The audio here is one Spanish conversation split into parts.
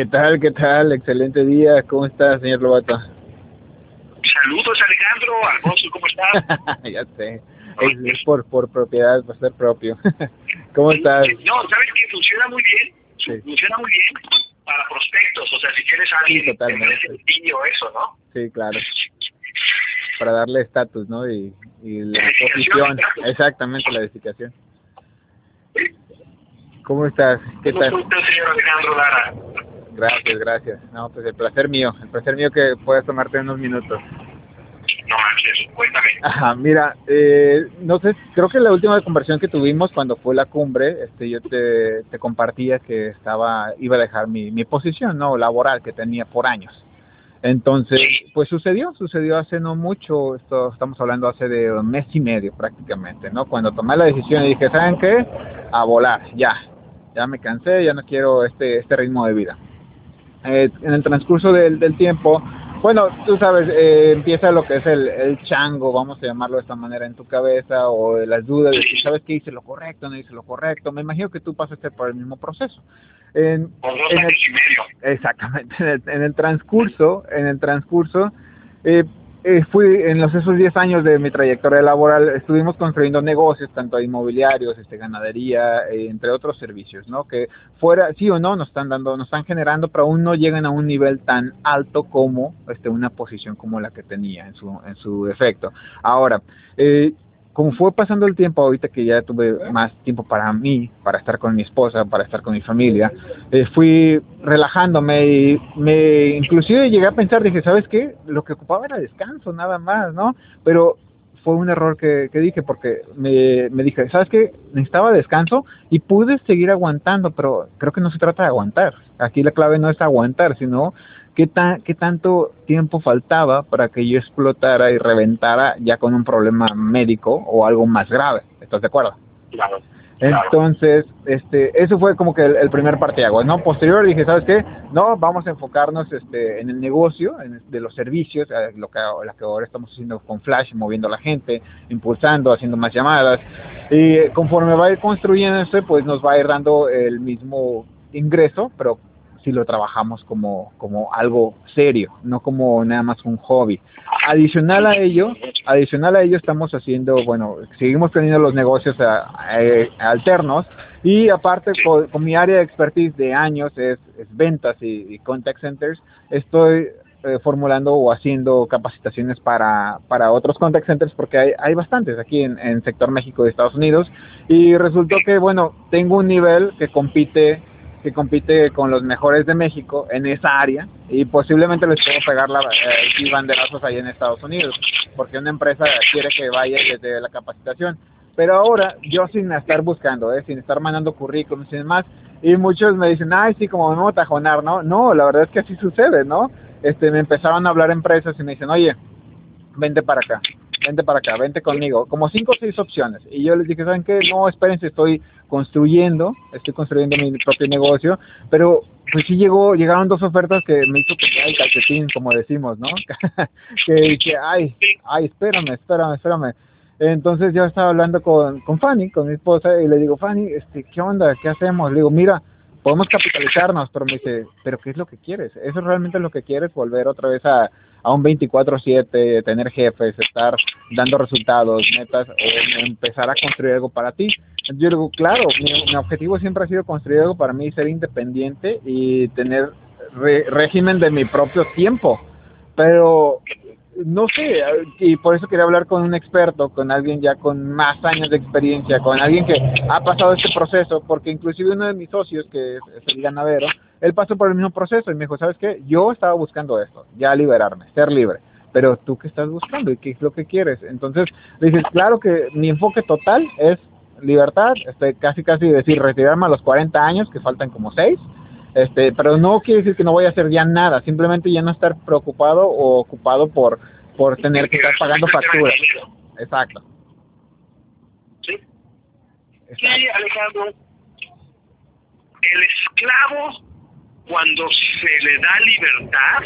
¿Qué tal, qué tal? Excelente día. ¿Cómo estás, señor Lobato? Saludos, Alejandro. Alfonso, ¿cómo estás? ya sé. Es, por, por propiedad, por ser propio. ¿Cómo estás? No, ¿sabes qué? Funciona muy bien. Funciona muy bien para prospectos. O sea, si quieres a alguien sí, totalmente. eso, ¿no? Sí, claro. Para darle estatus, ¿no? Y, y la posición. Exactamente, la edificación. ¿Cómo estás? ¿Qué tal? ¿Cómo estás, señor Alejandro Lara? Gracias, gracias. No, pues el placer mío, el placer mío que puedas tomarte unos minutos. No manches, cuéntame. Ajá, mira, eh, no sé, creo que la última conversación que tuvimos cuando fue la cumbre, este, yo te, te compartía que estaba, iba a dejar mi, mi posición, no, laboral que tenía por años. Entonces, pues sucedió, sucedió hace no mucho, esto estamos hablando hace de un mes y medio prácticamente, ¿no? Cuando tomé la decisión y dije, ¿saben qué? A volar, ya, ya me cansé, ya no quiero este, este ritmo de vida. Eh, en el transcurso del, del tiempo, bueno, tú sabes, eh, empieza lo que es el, el chango, vamos a llamarlo de esta manera, en tu cabeza, o las dudas de si sabes que hice lo correcto, no hice lo correcto. Me imagino que tú pasaste por el mismo proceso. En, en el, exactamente, en el, en el, transcurso, en el transcurso, eh, eh, fui en los esos 10 años de mi trayectoria laboral estuvimos construyendo negocios tanto inmobiliarios este ganadería eh, entre otros servicios no que fuera sí o no nos están dando nos están generando pero aún no llegan a un nivel tan alto como este una posición como la que tenía en su en su efecto. Ahora eh, como fue pasando el tiempo ahorita que ya tuve más tiempo para mí, para estar con mi esposa, para estar con mi familia, eh, fui relajándome y me inclusive llegué a pensar, dije, ¿sabes qué? Lo que ocupaba era descanso, nada más, ¿no? Pero fue un error que, dije porque me, me dije, ¿sabes qué? Necesitaba descanso y pude seguir aguantando, pero creo que no se trata de aguantar. Aquí la clave no es aguantar, sino ¿qué, ¿qué tanto tiempo faltaba para que yo explotara y reventara ya con un problema médico o algo más grave? ¿Estás de acuerdo? Claro. Entonces, este, eso fue como que el, el primer parteaguas, ¿no? Posterior dije, ¿sabes qué? No, vamos a enfocarnos este, en el negocio, en, de los servicios, lo que, lo que ahora estamos haciendo con Flash, moviendo a la gente, impulsando, haciendo más llamadas. Y conforme va a ir construyendo esto, pues nos va a ir dando el mismo ingreso, pero si lo trabajamos como, como algo serio, no como nada más un hobby. Adicional a ello, adicional a ello estamos haciendo, bueno, seguimos teniendo los negocios a, a, alternos y aparte con, con, mi área de expertise de años es, es ventas y, y, contact centers, estoy eh, formulando o haciendo capacitaciones para, para otros contact centers porque hay, hay bastantes aquí en, en sector México y Estados Unidos y resultó que, bueno, tengo un nivel que compite que compite con los mejores de México en esa área y posiblemente les puedo pegar la, eh, banderazos ahí en Estados Unidos, porque una empresa quiere que vaya desde la capacitación. Pero ahora, yo sin estar buscando, ¿eh? sin estar mandando currículums sin más, y muchos me dicen, ay, sí, como me voy a tajonar, ¿no? No, la verdad es que así sucede, ¿no? Este, me empezaron a hablar empresas y me dicen, oye, vente para acá, vente para acá, vente conmigo, como cinco o seis opciones. Y yo les dije, ¿saben qué? No, espérense, estoy construyendo, estoy construyendo mi propio negocio, pero pues sí llegó, llegaron dos ofertas que me hizo ay, calcetín, como decimos, ¿no? que dije, ay, ay, espérame, espérame, espérame. Entonces yo estaba hablando con, con Fanny, con mi esposa, y le digo, Fanny, este, ¿qué onda? ¿Qué hacemos? Le digo, mira, podemos capitalizarnos, pero me dice, ¿pero qué es lo que quieres? ¿Eso realmente lo que quieres? ¿Volver otra vez a, a un 24/7, tener jefes, estar dando resultados, metas, o empezar a construir algo para ti. Yo digo, claro, mi, objetivo siempre ha sido construir algo para mí, ser independiente y tener régimen de mi propio tiempo. Pero no sé, y por eso quería hablar con un experto, con alguien ya con más años de experiencia, con alguien que ha pasado este proceso, porque inclusive uno de mis socios, que es, el ganadero, él pasó por el mismo proceso y me dijo, ¿sabes qué? Yo estaba buscando esto, ya liberarme, ser libre. Pero tú qué estás buscando y qué es lo que quieres. Entonces, dices, claro que mi enfoque total es libertad, este, casi casi decir retirarme a los 40 años, que faltan como 6, este, pero no quiere decir que no voy a hacer ya nada, simplemente ya no estar preocupado o ocupado por, por tener que estar pagando facturas. Exacto. Sí. Sí, Alejandro. El esclavo cuando se le da libertad,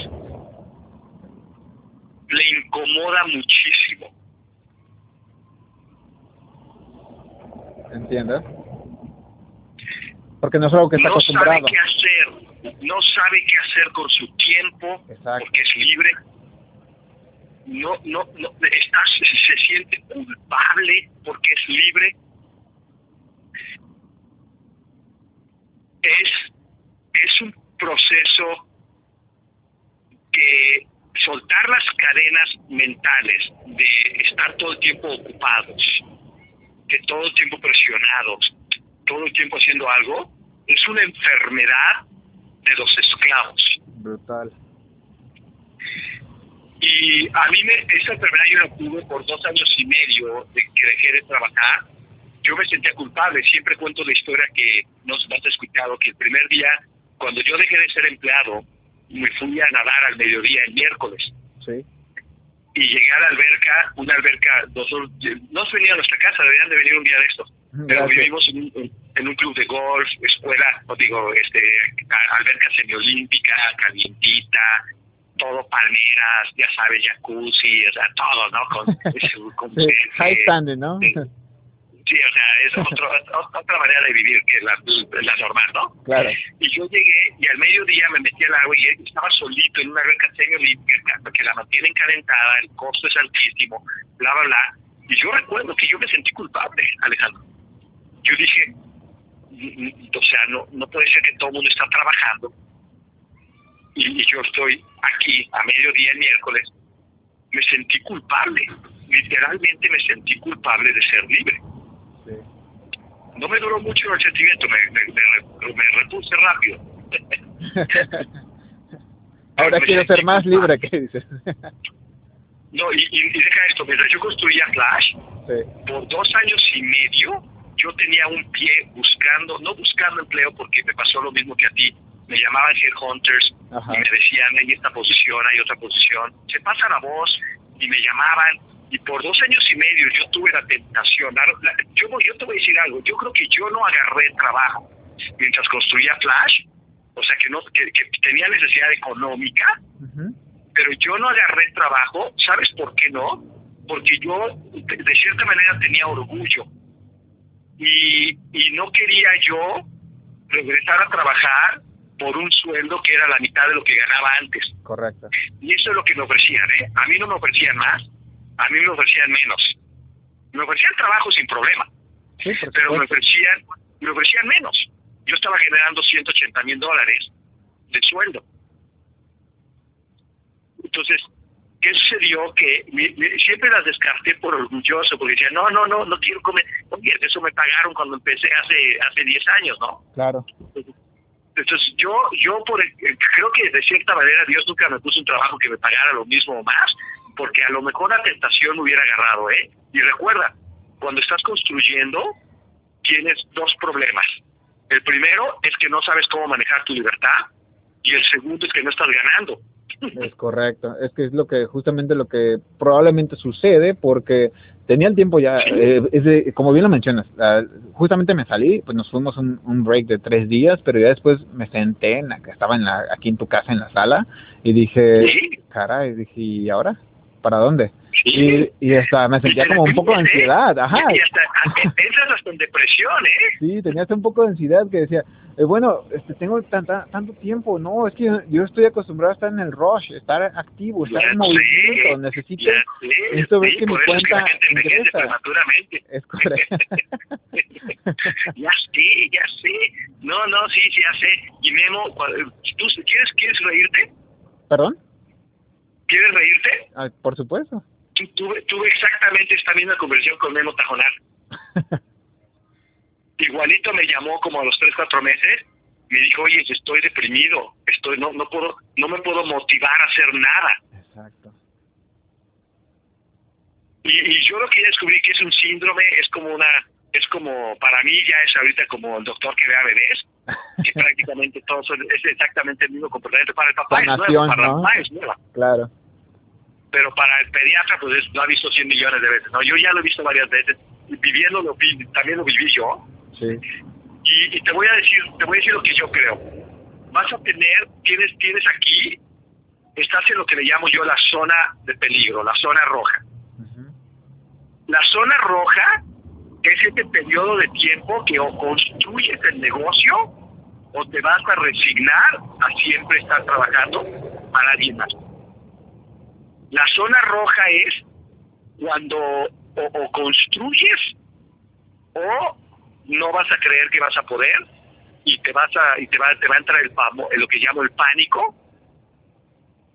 le incomoda muchísimo. ¿Entiendes? Porque no es algo que está no acostumbrado. Sabe. No sabe qué hacer con su tiempo porque es libre, no, no, no está, se siente culpable porque es libre. Es, es un proceso que soltar las cadenas mentales de estar todo el tiempo ocupados, que todo el tiempo presionados, todo el tiempo haciendo algo, es una enfermedad de los esclavos. Brutal. Y a mí me, esa enfermedad yo la tuve por dos años y medio de que dejé de trabajar. Yo me sentía culpable. Siempre cuento la historia que no se has escuchado, que el primer día, cuando yo dejé de ser empleado, me fui a nadar al mediodía el miércoles. Sí. Y llegué a la alberca, una alberca, nosotros, no se venía a nuestra casa, deberían de venir un día de estos. Pero vivimos en un, en un club de golf, escuela, o digo, este, alberca semiolímpica, calientita, todo palmeras, ya sabes, jacuzzi, o sea, todo, ¿no? Con, sí, high standing, ¿no? Sí, o sea, es otro, otra manera de vivir que la, la normal, ¿no? Claro. Y yo llegué y al mediodía me metí al agua y estaba solito en una alberca semiolímpica porque la mantienen calentada, el costo es altísimo, bla, bla, bla. Y yo recuerdo que yo me sentí culpable, Alejandro. Yo dije, o sea, no, no puede ser que todo el mundo está trabajando y, yo estoy aquí a mediodía el miércoles, me sentí culpable, literalmente me sentí culpable de ser libre. No me duró mucho el sentimiento, me, me, me, repuse rápido. Ahora quiero ser más libre, ¿qué dices? no, y, y, deja esto, mientras yo construía Flash, por dos años y medio, yo tenía un pie buscando, no buscando empleo porque me pasó lo mismo que a ti, me llamaban headhunters y me decían, hay esta posición, hay otra posición. Se pasa la voz y me llamaban y por dos años y medio yo tuve la tentación. yo, yo te voy a decir algo, yo creo que yo no agarré trabajo mientras construía Flash, o sea que, no, que, tenía necesidad económica, pero yo no agarré trabajo, ¿sabes por qué no? Porque yo de, cierta manera tenía orgullo y, y no quería yo regresar a trabajar por un sueldo que era la mitad de lo que ganaba antes. Correcto. Y eso es lo que me ofrecían, ¿eh? A mí no me ofrecían más, a mí me ofrecían menos. Me ofrecían trabajo sin problema, sí, pero me ofrecían, me ofrecían menos. Yo estaba generando 180 mil dólares de sueldo. Entonces, ¿qué sucedió? Que siempre las descarté por orgulloso, porque decía, no, no, no, no quiero comer. Oye, eso me pagaron cuando empecé hace hace 10 años, ¿no? Claro. Entonces yo, yo por creo que de cierta manera Dios nunca me puso un trabajo que me pagara lo mismo o más, porque a lo mejor la tentación me hubiera agarrado, ¿eh? Y recuerda, cuando estás construyendo, tienes dos problemas. El primero es que no sabes cómo manejar tu libertad y el segundo es que no estás ganando. Es correcto, es que es lo que justamente lo que probablemente sucede porque tenía el tiempo ya, eh, como bien lo mencionas, justamente me salí, pues nos fuimos un, un, break de tres días, pero ya después me senté, en la, estaba en la, aquí en tu casa en la sala y dije, caray, dije, ¿y ahora? ¿Para dónde? Y, y hasta me sentía como un poco de ansiedad, ajá. Y hasta entras hasta en depresión, ¿eh? Sí, tenía hasta un poco de ansiedad que decía, eh, bueno, este, tengo tanta, tanto tiempo, no, es que yo estoy acostumbrado a estar en el rush, estar activo, estar en movimiento, necesito esto ver que mi cuenta ingresa. Es correcto. ya sé, ya sé. No, no, sí, sí, ya sé. Y Memo, ¿tú quieres, quieres reírte? ¿Perdón? ¿Quieres reírte? Ah, por supuesto. Tuve, tuve exactamente esta misma conversación con Memo Tajonar. igualito me llamó como a los tres, cuatro meses, me dijo, oye, estoy deprimido, estoy, no, no puedo, no me puedo motivar a hacer nada. Exacto. Y, yo lo que ya descubrí que es un síndrome, es como una, es como, para mí ya es ahorita como el doctor que ve a bebés, que prácticamente todo es exactamente el mismo comportamiento. Para el papá es nuevo, para la mamá es nueva. Claro. Pero para el pediatra, pues lo ha visto 100 millones de veces, ¿no? Yo ya lo he visto varias veces, viviendo lo, también lo viví yo, y, te voy a decir, te voy a decir lo que yo creo. Vas a tener, tienes, tienes aquí, estás en lo que le llamo yo la zona de peligro, la zona roja. La zona roja es este periodo de tiempo que o construyes el negocio o te vas a resignar a siempre estar trabajando para alguien más. La zona roja es cuando o, construyes o no vas a creer que vas a poder y te vas a y te va, te va a entrar el pamo, lo que llamo el pánico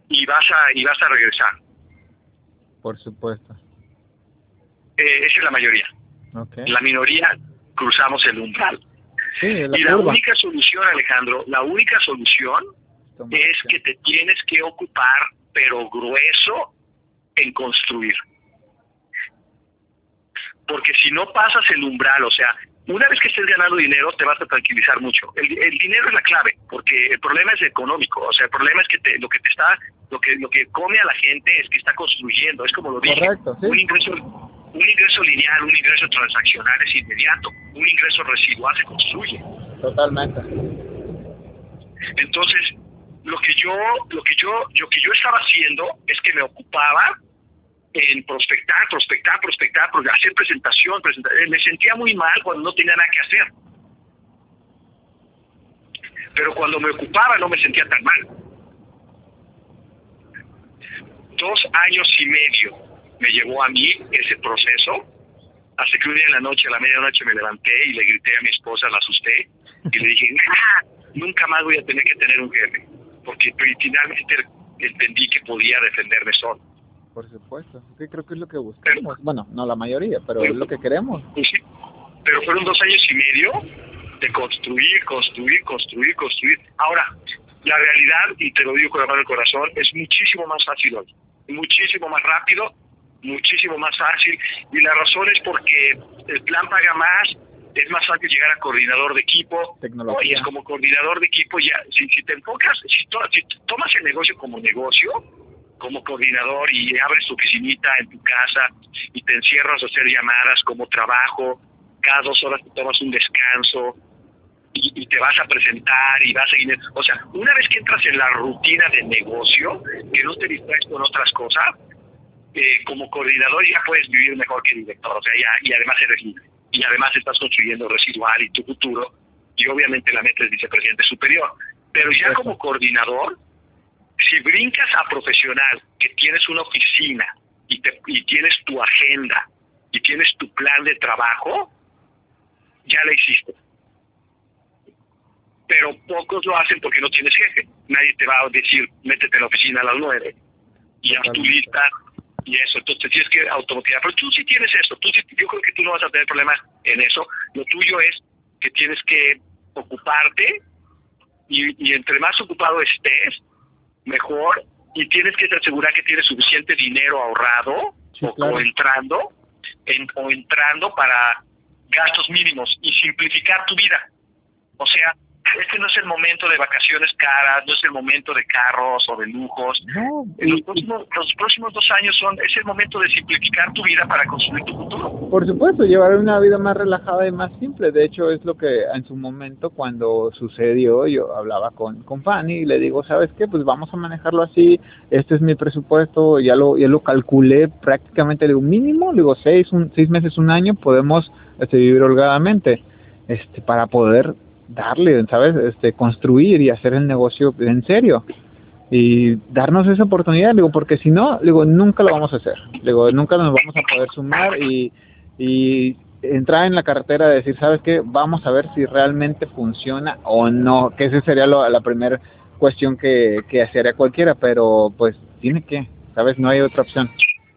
y vas a y vas a regresar. Por supuesto. Eh, esa es la mayoría. La minoría cruzamos el umbral. y la única solución, Alejandro, la única solución es que te tienes que ocupar, pero grueso, en construir. Porque si no pasas el umbral, o sea, una vez que estés ganando dinero, te vas a tranquilizar mucho. El, dinero es la clave, porque el problema es económico. O sea, el problema es que te, lo que te está, lo que lo que come a la gente es que está construyendo. Es como lo dije, un ingreso, un ingreso lineal, un ingreso transaccional es inmediato. Un ingreso residual se construye. Totalmente. Entonces, lo que yo, lo que yo, lo que yo estaba haciendo es que me ocupaba en prospectar, prospectar, prospectar, hacer presentación, presentar. Eh, me sentía muy mal cuando no tenía nada que hacer. Pero cuando me ocupaba no me sentía tan mal. Dos años y medio me llevó a mí ese proceso, hasta que un día en la noche, a la medianoche, me levanté y le grité a mi esposa, la asusté, y le dije, nunca más voy a tener que tener un jefe, porque finalmente entendí que podía defenderme solo. Por supuesto, sí, creo que es lo que buscamos. bueno, no la mayoría, pero es lo que queremos. Sí, pero fueron dos años y medio de construir, construir, construir, construir. Ahora, la realidad, y te lo digo con la mano del corazón, es muchísimo más fácil hoy, muchísimo más rápido, muchísimo más fácil. Y la razón es porque el plan paga más, es más fácil llegar a coordinador de equipo. Tecnología. Y es como coordinador de equipo, ya, si, si te enfocas, si, si tomas el negocio como negocio, como coordinador y abres tu oficinita en tu casa y te encierras a hacer llamadas como trabajo, cada dos horas te tomas un descanso y, te vas a presentar y vas a seguir. O sea, una vez que entras en la rutina de negocio, que no te distraes con otras cosas, eh, como coordinador ya puedes vivir mejor que director, o sea, ya, y además eres libre. Y además estás construyendo residual y tu futuro, y obviamente la meta es vicepresidente superior. Pero ya como coordinador, si brincas a profesional, que tienes una oficina y, te, y tienes tu agenda y tienes tu plan de trabajo, ya la hiciste. Pero pocos lo hacen porque no tienes jefe. Nadie te va a decir, métete en la oficina a las nueve y haz tu lista y eso. Entonces tienes que automatizar. Pero tú sí tienes eso. Tú yo creo que tú no vas a tener problemas en eso. Lo tuyo es que tienes que ocuparte y, y entre más ocupado estés, mejor y tienes que asegurar que tienes suficiente dinero ahorrado o, entrando o entrando para gastos mínimos y simplificar tu vida. O sea, este no es el momento de vacaciones caras, no es el momento de carros o de lujos. No, los, próximos, dos años son es el momento de simplificar tu vida para construir tu futuro. Por supuesto, llevar una vida más relajada y más simple. De hecho, es lo que en su momento cuando sucedió, yo hablaba con, con Fanny y le digo, ¿sabes qué? Pues vamos a manejarlo así, este es mi presupuesto, ya lo, ya lo calculé prácticamente, le digo, mínimo, le digo, seis, un, seis meses, un año, podemos este, vivir holgadamente este, para poder darle, ¿sabes? Este, construir y hacer el negocio en serio. Y darnos esa oportunidad, digo, porque si no, digo, nunca lo vamos a hacer. Digo, nunca nos vamos a poder sumar y, y entrar en la carretera de decir, ¿sabes qué? Vamos a ver si realmente funciona o no, que esa sería la primera cuestión que, que haría cualquiera, pero pues tiene que, ¿sabes? No hay otra opción.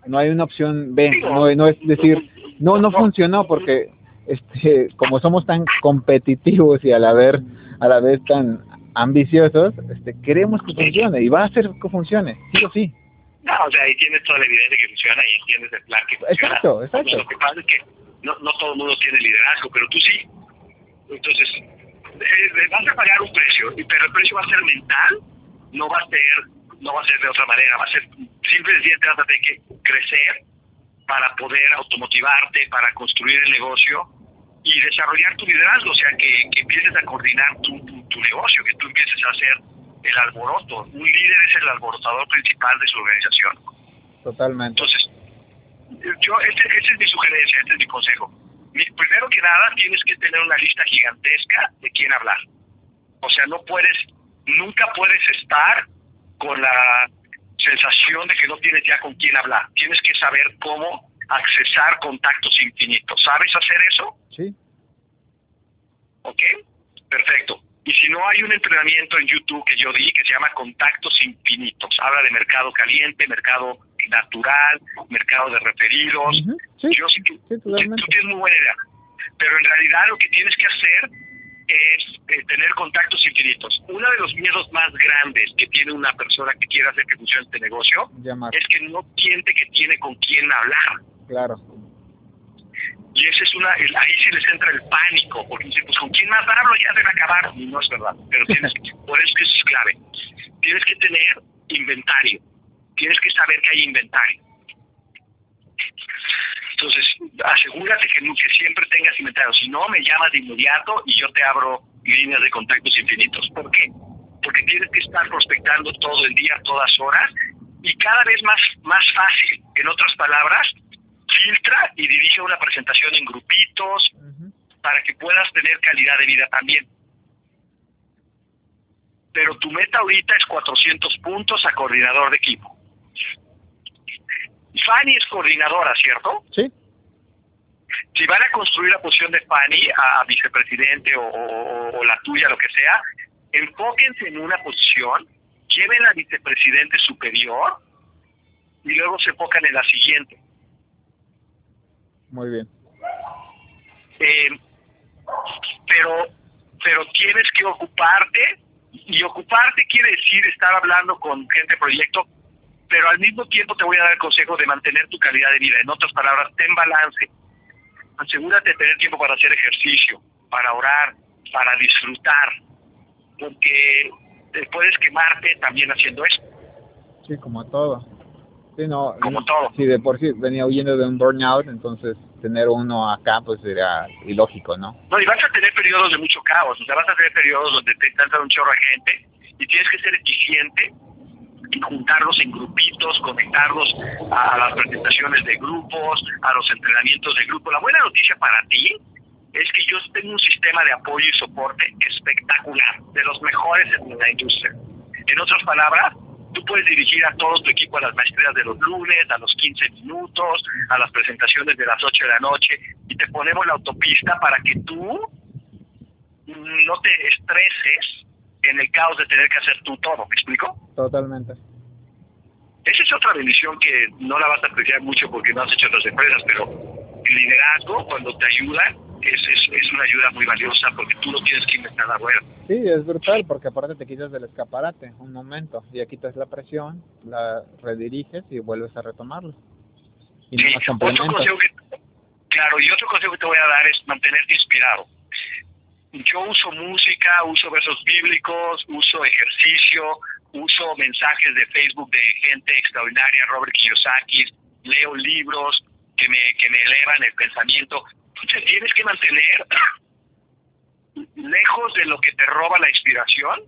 No hay una opción B, no, no es decir, no, no funcionó porque este, como somos tan competitivos y a la vez, a la vez tan ambiciosos, este, queremos que funcione y va a hacer que funcione, sí o sí. No, o sea, ahí tienes toda la evidencia que funciona y entiendes el plan que funciona. Exacto, exacto. Lo que pasa es que no, no todo el mundo tiene liderazgo, pero tú sí. Entonces, eh, vas a pagar un precio, pero el precio va a ser mental, no va a ser no va a ser de otra manera, va a ser simplemente vas a tener que crecer para poder automotivarte, para construir el negocio y desarrollar tu liderazgo, o sea, que, empieces a coordinar tu, tu, negocio, que tú empieces a hacer el alboroto. Un líder es el alborotador principal de su organización. Totalmente. Entonces, yo, este, esta es mi sugerencia, este es mi consejo. primero que nada, tienes que tener una lista gigantesca de quién hablar. O sea, no puedes, nunca puedes estar con la sensación de que no tienes ya con quién hablar. Tienes que saber cómo accesar contactos infinitos. ¿Sabes hacer eso? Sí. ¿Ok? Perfecto. Y si no hay un entrenamiento en YouTube que yo di que se llama Contactos Infinitos, habla de mercado caliente, mercado natural, mercado de referidos. yo sé que tú tienes muy buena idea. Pero en realidad lo que tienes que hacer es eh, tener contactos infinitos. Uno de los miedos más grandes que tiene una persona que quiere hacer que funcione este negocio es que no siente que tiene con quién hablar. Claro. Y ese es una, ahí sí les entra el pánico, porque dicen, pues con quién más hablo ya debe acabar. Y no es verdad, pero tienes, por eso que eso es clave. Tienes que tener inventario, tienes que saber que hay inventario. Entonces, asegúrate que, que siempre tengas inventario. Si no, me llamas de inmediato y yo te abro líneas de contactos infinitos. ¿Por qué? Porque tienes que estar prospectando todo el día, todas horas, y cada vez más, más fácil. En otras palabras, filtra y dirige una presentación en grupitos para que puedas tener calidad de vida también. Pero tu meta ahorita es 400 puntos a coordinador de equipo. Fanny es coordinadora, ¿cierto? Sí. Si van a construir la posición de Fanny a, vicepresidente o, la tuya, lo que sea, enfóquense en una posición, lleven a vicepresidente superior y luego se enfocan en la siguiente. Muy bien. Eh, pero, pero tienes que ocuparte, y ocuparte quiere decir estar hablando con gente de proyecto, pero al mismo tiempo te voy a dar el consejo de mantener tu calidad de vida. En otras palabras, ten balance. Asegúrate de tener tiempo para hacer ejercicio, para orar, para disfrutar, porque te puedes quemarte también haciendo eso. Sí, como todo. Sí, no, como todo. Sí, de por sí venía huyendo de un burnout, entonces tener uno acá pues sería ilógico, ¿no? No, y vas a tener periodos de mucho caos, o sea, vas a tener periodos donde te entra un chorro de gente y tienes que ser eficiente juntarlos en grupitos, conectarlos a, las presentaciones de grupos, a los entrenamientos de grupo. La buena noticia para ti es que yo tengo un sistema de apoyo y soporte espectacular, de los mejores en la industria. En otras palabras, tú puedes dirigir a todo tu equipo a las maestrías de los lunes, a los 15 minutos, a las presentaciones de las 8 de la noche, y te ponemos la autopista para que tú no te estreses en el caos de tener que hacer tú todo, ¿me explico? Totalmente. Esa es otra bendición que no la vas a apreciar mucho porque no has hecho otras empresas, pero el liderazgo, cuando te ayuda, es, es, una ayuda muy valiosa porque tú no tienes que inventar la rueda. Sí, es brutal porque aparte te quitas del escaparate un momento, ya quitas la presión, la rediriges y vuelves a retomarlo. Y sí, otro consejo que, claro, y otro consejo que te voy a dar es mantenerte inspirado. Yo uso música, uso versos bíblicos, uso ejercicio, uso mensajes de Facebook de gente extraordinaria, Robert Kiyosaki, leo libros que me, que me elevan el pensamiento. Entonces tienes que mantener lejos de lo que te roba la inspiración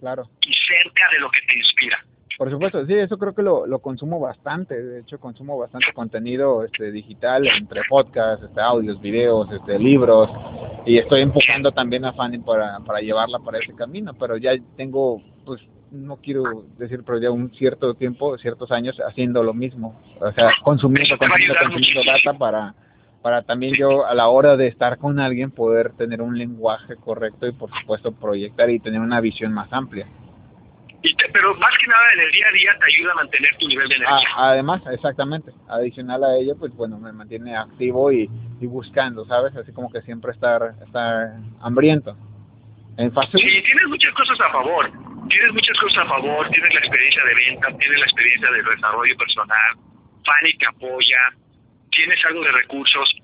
claro. y cerca de lo que te inspira. Por supuesto, sí, eso creo que lo, lo consumo bastante. De hecho, consumo bastante contenido este, digital, entre podcasts, este, audios, videos, este, libros. Y estoy empujando también a Fanny para, para llevarla para ese camino. Pero ya tengo, pues, no quiero decir, pero ya un cierto tiempo, ciertos años haciendo lo mismo. O sea, consumiendo, consumiendo, consumiendo data para, para también yo a la hora de estar con alguien poder tener un lenguaje correcto y por supuesto proyectar y tener una visión más amplia. Y pero más que nada en el día a día te ayuda a mantener tu nivel de energía. además, exactamente. Adicional a ello, pues bueno, me mantiene activo y, y buscando, ¿sabes? Así como que siempre estar, estar hambriento. En fase sí, tienes muchas cosas a favor tienes muchas cosas a favor, tienes la experiencia de venta, tienes la experiencia de desarrollo personal, Fanny te apoya, tienes algo de recursos.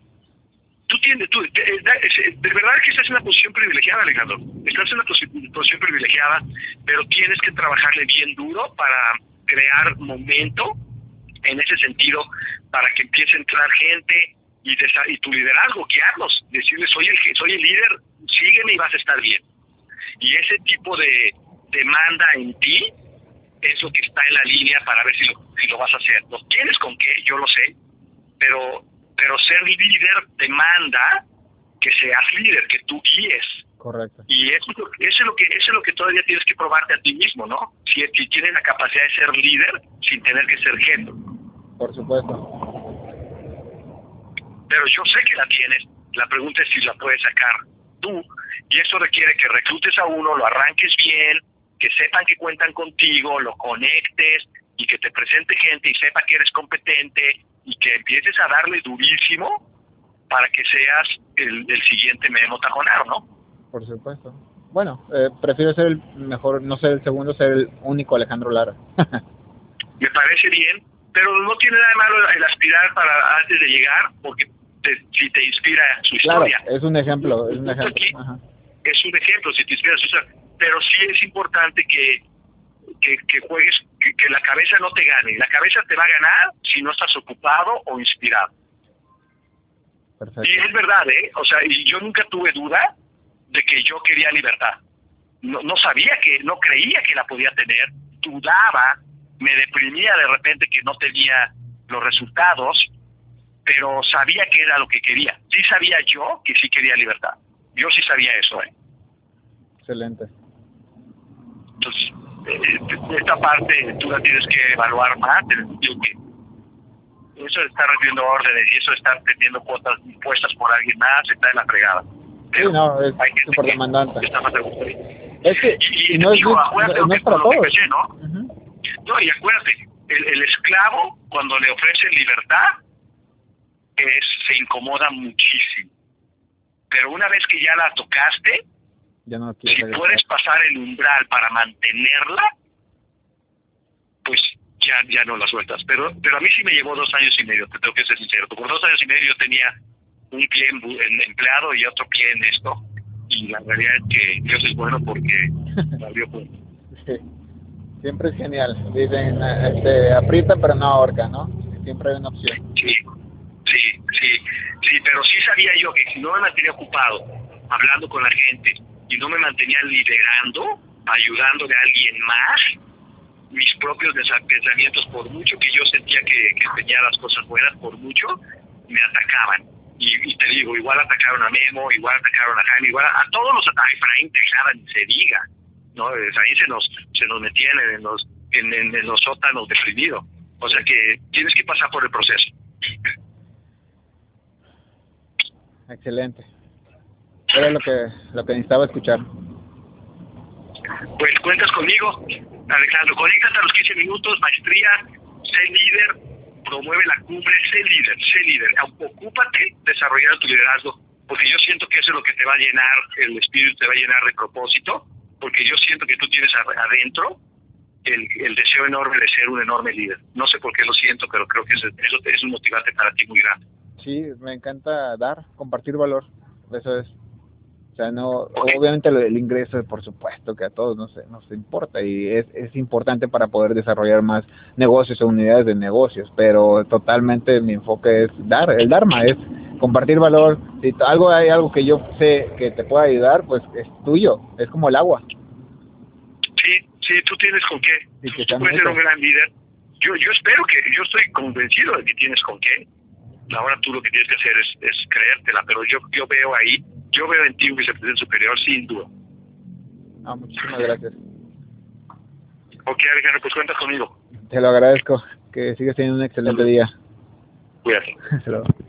Tú tienes, tú, de, verdad que estás en una posición privilegiada, Alejandro. Estás en una posición privilegiada, pero tienes que trabajarle bien duro para crear momento en ese sentido, para que empiece a entrar gente y, tu liderazgo, guiarlos, decirles, soy el, soy el líder, sígueme y vas a estar bien. Y ese tipo de, demanda en ti es lo que está en la línea para ver si lo, si lo vas a hacer. No tienes con qué, yo lo sé, pero, pero ser líder demanda que seas líder, que tú guíes, Correcto. Y eso, eso, es lo que, eso es lo que todavía tienes que probarte a ti mismo, ¿no? Si, si tienes la capacidad de ser líder sin tener que ser jefe. Por supuesto. Pero yo sé que la tienes. La pregunta es si la puedes sacar tú. Y eso requiere que reclutes a uno, lo arranques bien, que sepan que cuentan contigo, lo conectes y que te presente gente y sepa que eres competente y que empieces a darle durísimo para que seas el, el siguiente Memo Tajonar, ¿no? Por supuesto. Bueno, eh, prefiero ser el mejor, no ser el segundo, ser el único Alejandro Lara. Me parece bien, pero no tiene nada de malo el aspirar para antes de llegar, porque si te inspira su historia. Claro, es un ejemplo, es un ejemplo. es un ejemplo, si te inspira su historia. Pero sí es importante que, que, juegues, que, que la cabeza no te gane. La cabeza te va a ganar si no estás ocupado o inspirado. Perfecto. Y es verdad, ¿eh? O sea, y yo nunca tuve duda de que yo quería libertad. No, no sabía que, no creía que la podía tener, dudaba, me deprimía de repente que no tenía los resultados, pero sabía que era lo que quería. Sí sabía yo que sí quería libertad. Yo sí sabía eso. ¿eh? Excelente. Entonces, esta parte tú la tienes que evaluar más, en el sentido que eso de estar recibiendo órdenes y eso de estar teniendo cuotas impuestas por alguien más está en la fregada. Sí, no, es súper demandante. Es que, y, no, es, no, es para todos. ¿no? no, y acuérdate, el, el, esclavo, cuando le ofrecen libertad, es, se incomoda muchísimo. Pero una vez que ya la tocaste, ya no si puedes pasar el umbral para mantenerla, pues ya, ya no la sueltas. Pero, pero a mí sí me llevó dos años y medio, te tengo que ser sincero. Por dos años y medio yo tenía un pie en, empleado y otro pie en esto. Y la realidad es que Dios es bueno porque salió pues. Sí. Siempre es genial. Dicen, este, aprieta pero no ahorca, ¿no? Siempre hay una opción. Sí, sí, sí, sí, pero sí sabía yo que si no me mantenía ocupado hablando con la gente y no me mantenía liderando, ayudándole a alguien más, mis propios pensamientos, por mucho que yo sentía que, que tenía las cosas buenas, por mucho, me atacaban y, te digo, igual atacaron a Memo, igual atacaron a Jaime, igual a, todos los a Efraín Tejada ni se diga, ¿no? Efraín se nos, se nos metían en los, en, en, los sótanos deprimidos. O sea que tienes que pasar por el proceso. Excelente. Era lo que, lo que necesitaba escuchar. Pues cuentas conmigo, Alejandro. Conéctate a los 15 minutos, maestría, sé líder, promueve la cumbre, sé líder, sé líder, ocúpate desarrollando tu liderazgo, porque yo siento que eso es lo que te va a llenar, el espíritu te va a llenar de propósito, porque yo siento que tú tienes adentro el, el deseo enorme de ser un enorme líder. No sé por qué lo siento, pero creo que eso, eso es un motivante para ti muy grande. Sí, me encanta dar, compartir valor, eso es sea, no, obviamente el ingreso, por supuesto que a todos nos, nos importa y es, es importante para poder desarrollar más negocios o unidades de negocios, pero totalmente mi enfoque es dar, el Dharma es compartir valor. Si algo hay algo que yo sé que te pueda ayudar, pues es tuyo, es como el agua. Sí, sí, tú tienes con qué. tú, puedes ser un gran líder. Yo, yo espero que, yo estoy convencido de que tienes con qué. Ahora tú lo que tienes que hacer es, es creértela, pero yo, yo veo ahí yo veo en ti un vicepresidente superior sin duda. Ah, muchísimas gracias. Ok, Alejandro, pues cuentas conmigo. Te lo agradezco. Que sigas teniendo un excelente día. Cuídate.